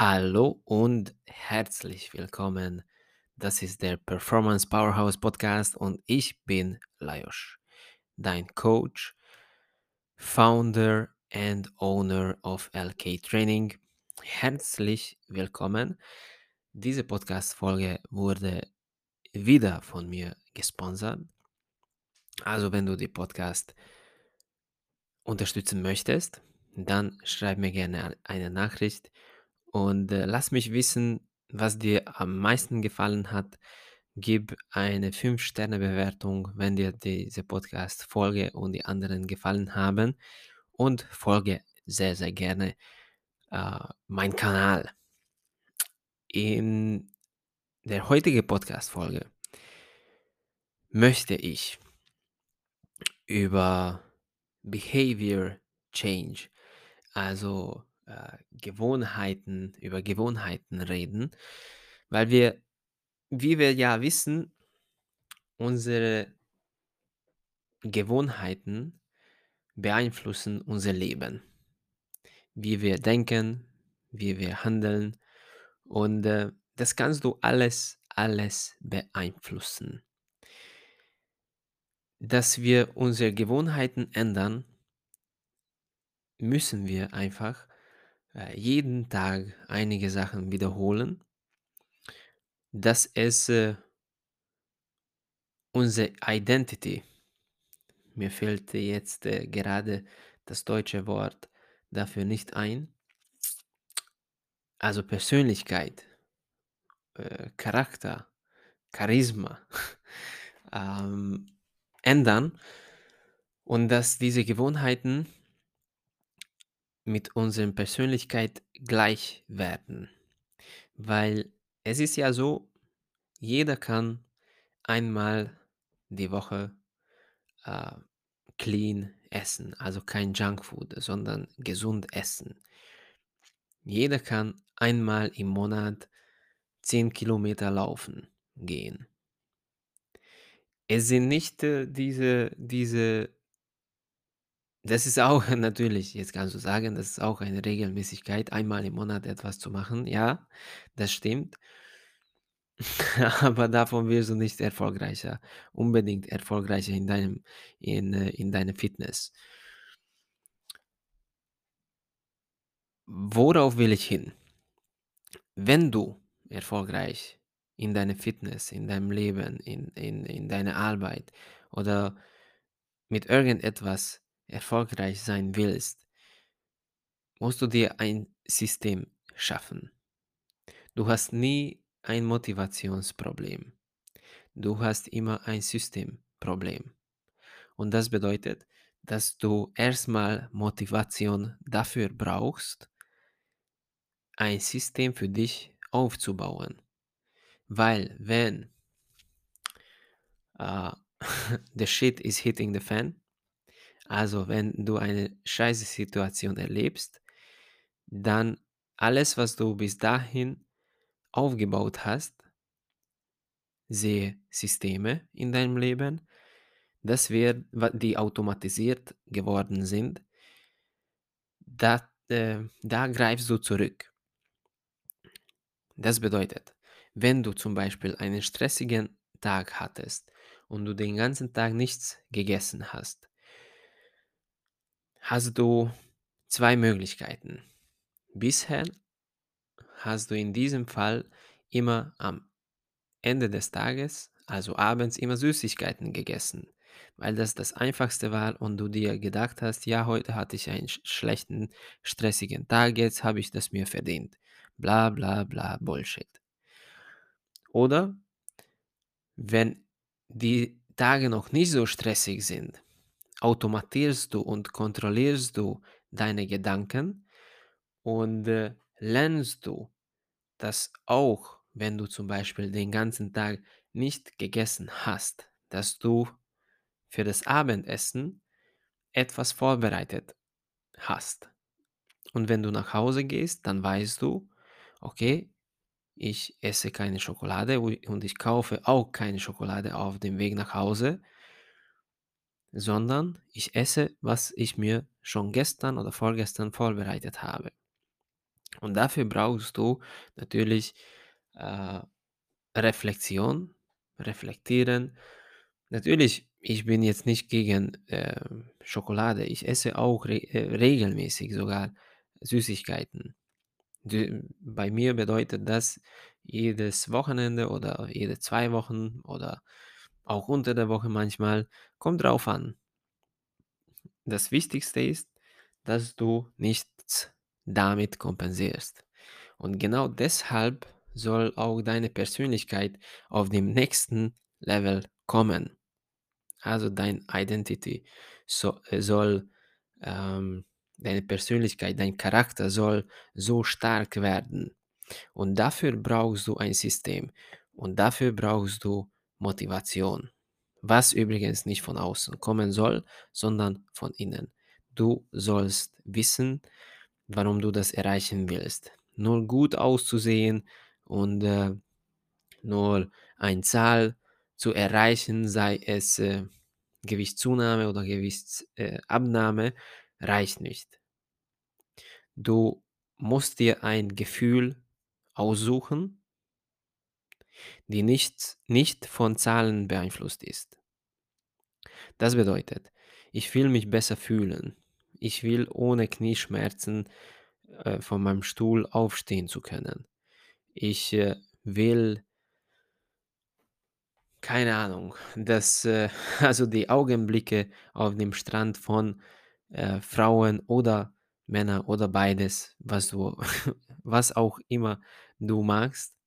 Hallo und herzlich willkommen. Das ist der Performance Powerhouse Podcast und ich bin Lajos, dein Coach, Founder and Owner of LK Training. Herzlich willkommen. Diese Podcast-Folge wurde wieder von mir gesponsert. Also, wenn du die Podcast unterstützen möchtest, dann schreib mir gerne eine Nachricht und äh, lass mich wissen, was dir am meisten gefallen hat. Gib eine 5-Sterne-Bewertung, wenn dir diese Podcast-Folge und die anderen gefallen haben. Und folge sehr, sehr gerne äh, meinen Kanal. In der heutigen Podcast-Folge möchte ich über Behavior Change, also äh, Gewohnheiten, über Gewohnheiten reden, weil wir, wie wir ja wissen, unsere Gewohnheiten beeinflussen unser Leben. Wie wir denken, wie wir handeln und äh, das kannst du alles, alles beeinflussen. Dass wir unsere Gewohnheiten ändern, müssen wir einfach jeden Tag einige Sachen wiederholen, dass es äh, unsere Identity, mir fällt jetzt äh, gerade das deutsche Wort dafür nicht ein, also Persönlichkeit, äh, Charakter, Charisma ähm, ändern und dass diese Gewohnheiten mit unserer Persönlichkeit gleich werden. Weil es ist ja so, jeder kann einmal die Woche äh, clean essen, also kein Junkfood, sondern gesund essen. Jeder kann einmal im Monat 10 Kilometer laufen gehen. Es sind nicht äh, diese, diese, das ist auch natürlich, jetzt kannst du sagen, das ist auch eine Regelmäßigkeit, einmal im Monat etwas zu machen. Ja, das stimmt. Aber davon wirst du nicht erfolgreicher, unbedingt erfolgreicher in deinem, in, äh, in deiner Fitness. Worauf will ich hin? Wenn du erfolgreich in deiner Fitness, in deinem Leben, in, in, in deiner Arbeit oder mit irgendetwas erfolgreich sein willst, musst du dir ein System schaffen. Du hast nie ein Motivationsproblem. Du hast immer ein Systemproblem. Und das bedeutet, dass du erstmal Motivation dafür brauchst, ein System für dich aufzubauen. Weil wenn uh, the shit is hitting the fan, also wenn du eine scheiße Situation erlebst, dann alles, was du bis dahin aufgebaut hast, sehe Systeme in deinem Leben, das wird, die automatisiert geworden sind, da, äh, da greifst du zurück. Das bedeutet, wenn du zum Beispiel einen stressigen Tag hattest und du den ganzen Tag nichts gegessen hast, hast du zwei Möglichkeiten. Bisher hast du in diesem Fall immer am Ende des Tages, also abends, immer Süßigkeiten gegessen, weil das das Einfachste war und du dir gedacht hast, ja, heute hatte ich einen schlechten, stressigen Tag, jetzt habe ich das mir verdient. Bla bla bla Bullshit. Oder wenn die Tage noch nicht so stressig sind, automatisierst du und kontrollierst du deine Gedanken und äh, lernst du, dass auch wenn du zum Beispiel den ganzen Tag nicht gegessen hast, dass du für das Abendessen etwas vorbereitet hast. Und wenn du nach Hause gehst, dann weißt du, okay, ich esse keine Schokolade und ich kaufe auch keine Schokolade auf dem Weg nach Hause, sondern ich esse, was ich mir schon gestern oder vorgestern vorbereitet habe. Und dafür brauchst du natürlich äh, Reflexion, reflektieren. Natürlich, ich bin jetzt nicht gegen äh, Schokolade. Ich esse auch re äh, regelmäßig sogar Süßigkeiten. D bei mir bedeutet das jedes Wochenende oder jede 2 Wochen oder auch unter der Woche manchmal, kommt drauf an. Das Wichtigste ist, dass du nichts damit kompensierst. Und genau deshalb soll auch deine Persönlichkeit auf dem nächsten Level kommen. Also dein Identity so, äh, soll, ähm, deine Persönlichkeit, dein Charakter soll so stark werden. Und dafür brauchst du ein System. Und dafür brauchst du Motivation. Was übrigens nicht von außen kommen soll, sondern von innen. Du sollst wissen, warum du das erreichen willst. Nur gut auszusehen und äh, nur eine Zahl zu erreichen, sei es äh, Gewichtszunahme oder Gewichtsabnahme, äh, reicht nicht. Du musst dir ein Gefühl aussuchen, die nicht, nicht von Zahlen beeinflusst ist. Das bedeutet, ich will mich besser fühlen. Ich will ohne Knieschmerzen äh, von meinem Stuhl aufstehen zu können. Ich äh, will, keine Ahnung, dass äh, also die Augenblicke auf dem Strand von äh, Frauen oder Männern oder beides, was du, was auch immer du magst,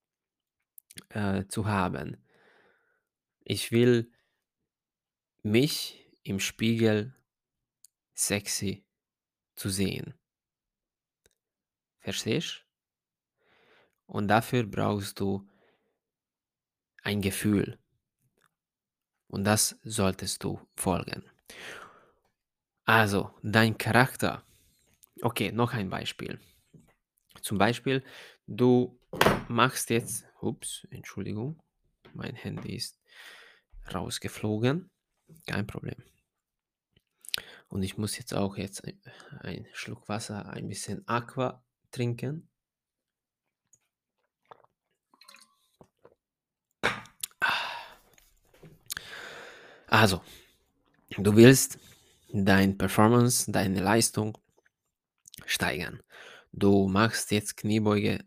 äh, zu haben. Ich will mich im Spiegel sexy zu sehen. Verstehst? Und dafür brauchst du ein Gefühl. Und das solltest du folgen. Also, dein Charakter. Okay, noch ein Beispiel. Zum Beispiel, du machst jetzt, ups, Entschuldigung, mein Handy ist rausgeflogen. Kein Problem. Und ich muss jetzt auch jetzt ein, ein Schluck Wasser, ein bisschen Aqua trinken. Also, du willst deine Performance, deine Leistung steigern. Du machst jetzt Kniebeuge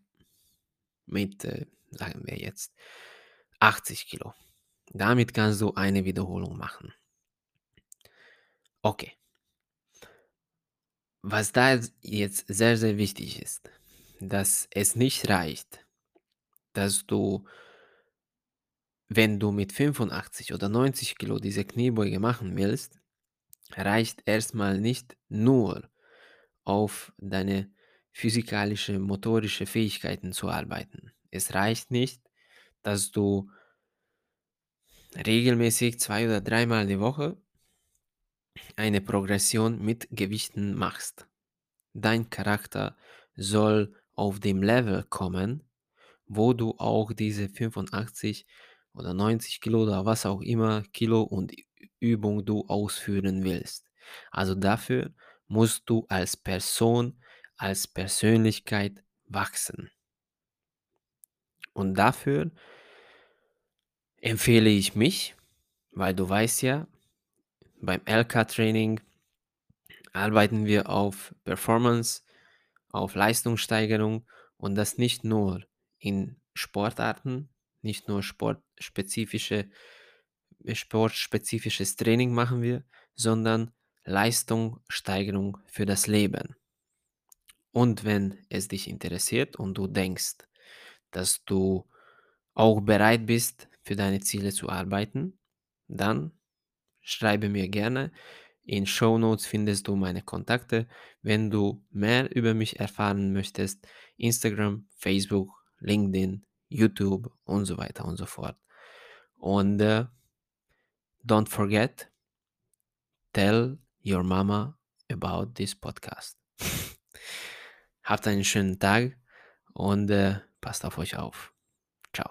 mit, äh, sagen wir jetzt, 80 Kilo. Damit kannst du eine Wiederholung machen. Okay. Was da jetzt sehr, sehr wichtig ist, dass es nicht reicht, dass du, wenn du mit 85 oder 90 Kilo diese Kniebeuge machen willst, reicht erstmal nicht nur auf deine physikalische, motorische Fähigkeiten zu arbeiten. Es reicht nicht, dass du regelmäßig zwei oder dreimal die Woche eine Progression mit Gewichten machst. Dein Charakter soll auf dem Level kommen, wo du auch diese 85 oder 90 Kilo oder was auch immer Kilo und Übung du ausführen willst. Also dafür musst du als Person, als Persönlichkeit wachsen. Und dafür empfehle ich mich, weil du weißt ja, beim LK-Training arbeiten wir auf Performance, auf Leistungssteigerung und das nicht nur in Sportarten, nicht nur sportspezifische, sportspezifisches Training machen wir, sondern Leistungssteigerung für das Leben. Und wenn es dich interessiert und du denkst, dass du auch bereit bist, für deine Ziele zu arbeiten, dann schreibe mir gerne. In Show Notes findest du meine Kontakte. Wenn du mehr über mich erfahren möchtest, Instagram, Facebook, LinkedIn, YouTube und so weiter und so fort. Und uh, don't forget, tell your mama about this podcast. Habt einen schönen Tag und uh, passt auf euch auf. Ciao.